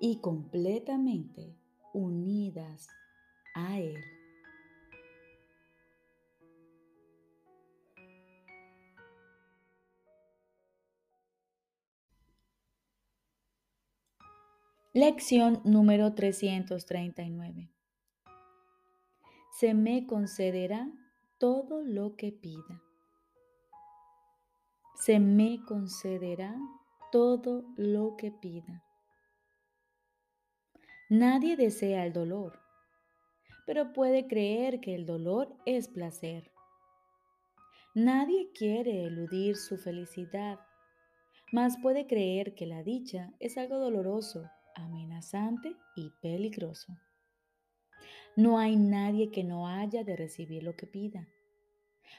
y completamente unidas a Él. Lección número 339. Se me concederá todo lo que pida. Se me concederá todo lo que pida. Nadie desea el dolor, pero puede creer que el dolor es placer. Nadie quiere eludir su felicidad, mas puede creer que la dicha es algo doloroso, amenazante y peligroso. No hay nadie que no haya de recibir lo que pida,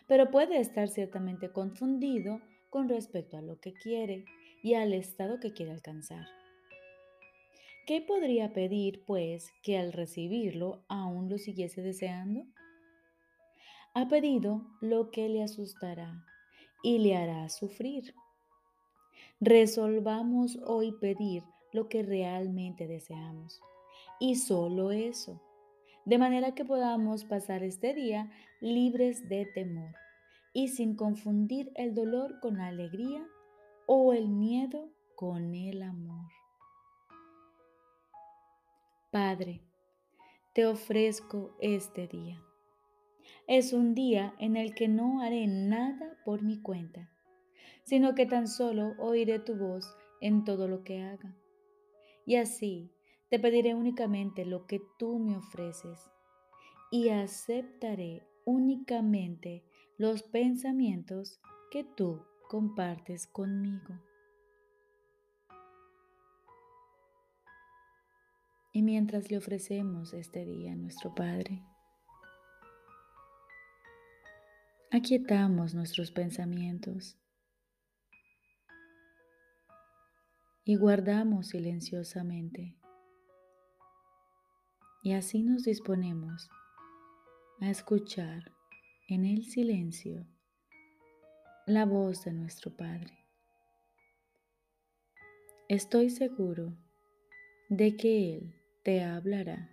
pero puede estar ciertamente confundido con respecto a lo que quiere y al estado que quiere alcanzar. ¿Qué podría pedir, pues, que al recibirlo aún lo siguiese deseando? Ha pedido lo que le asustará y le hará sufrir. Resolvamos hoy pedir lo que realmente deseamos. Y solo eso. De manera que podamos pasar este día libres de temor y sin confundir el dolor con la alegría o el miedo con el amor. Padre, te ofrezco este día. Es un día en el que no haré nada por mi cuenta, sino que tan solo oiré tu voz en todo lo que haga. Y así te pediré únicamente lo que tú me ofreces y aceptaré únicamente los pensamientos que tú compartes conmigo. Y mientras le ofrecemos este día a nuestro Padre, aquietamos nuestros pensamientos y guardamos silenciosamente. Y así nos disponemos a escuchar en el silencio la voz de nuestro Padre. Estoy seguro de que Él te hablará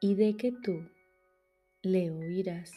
y de que tú le oirás.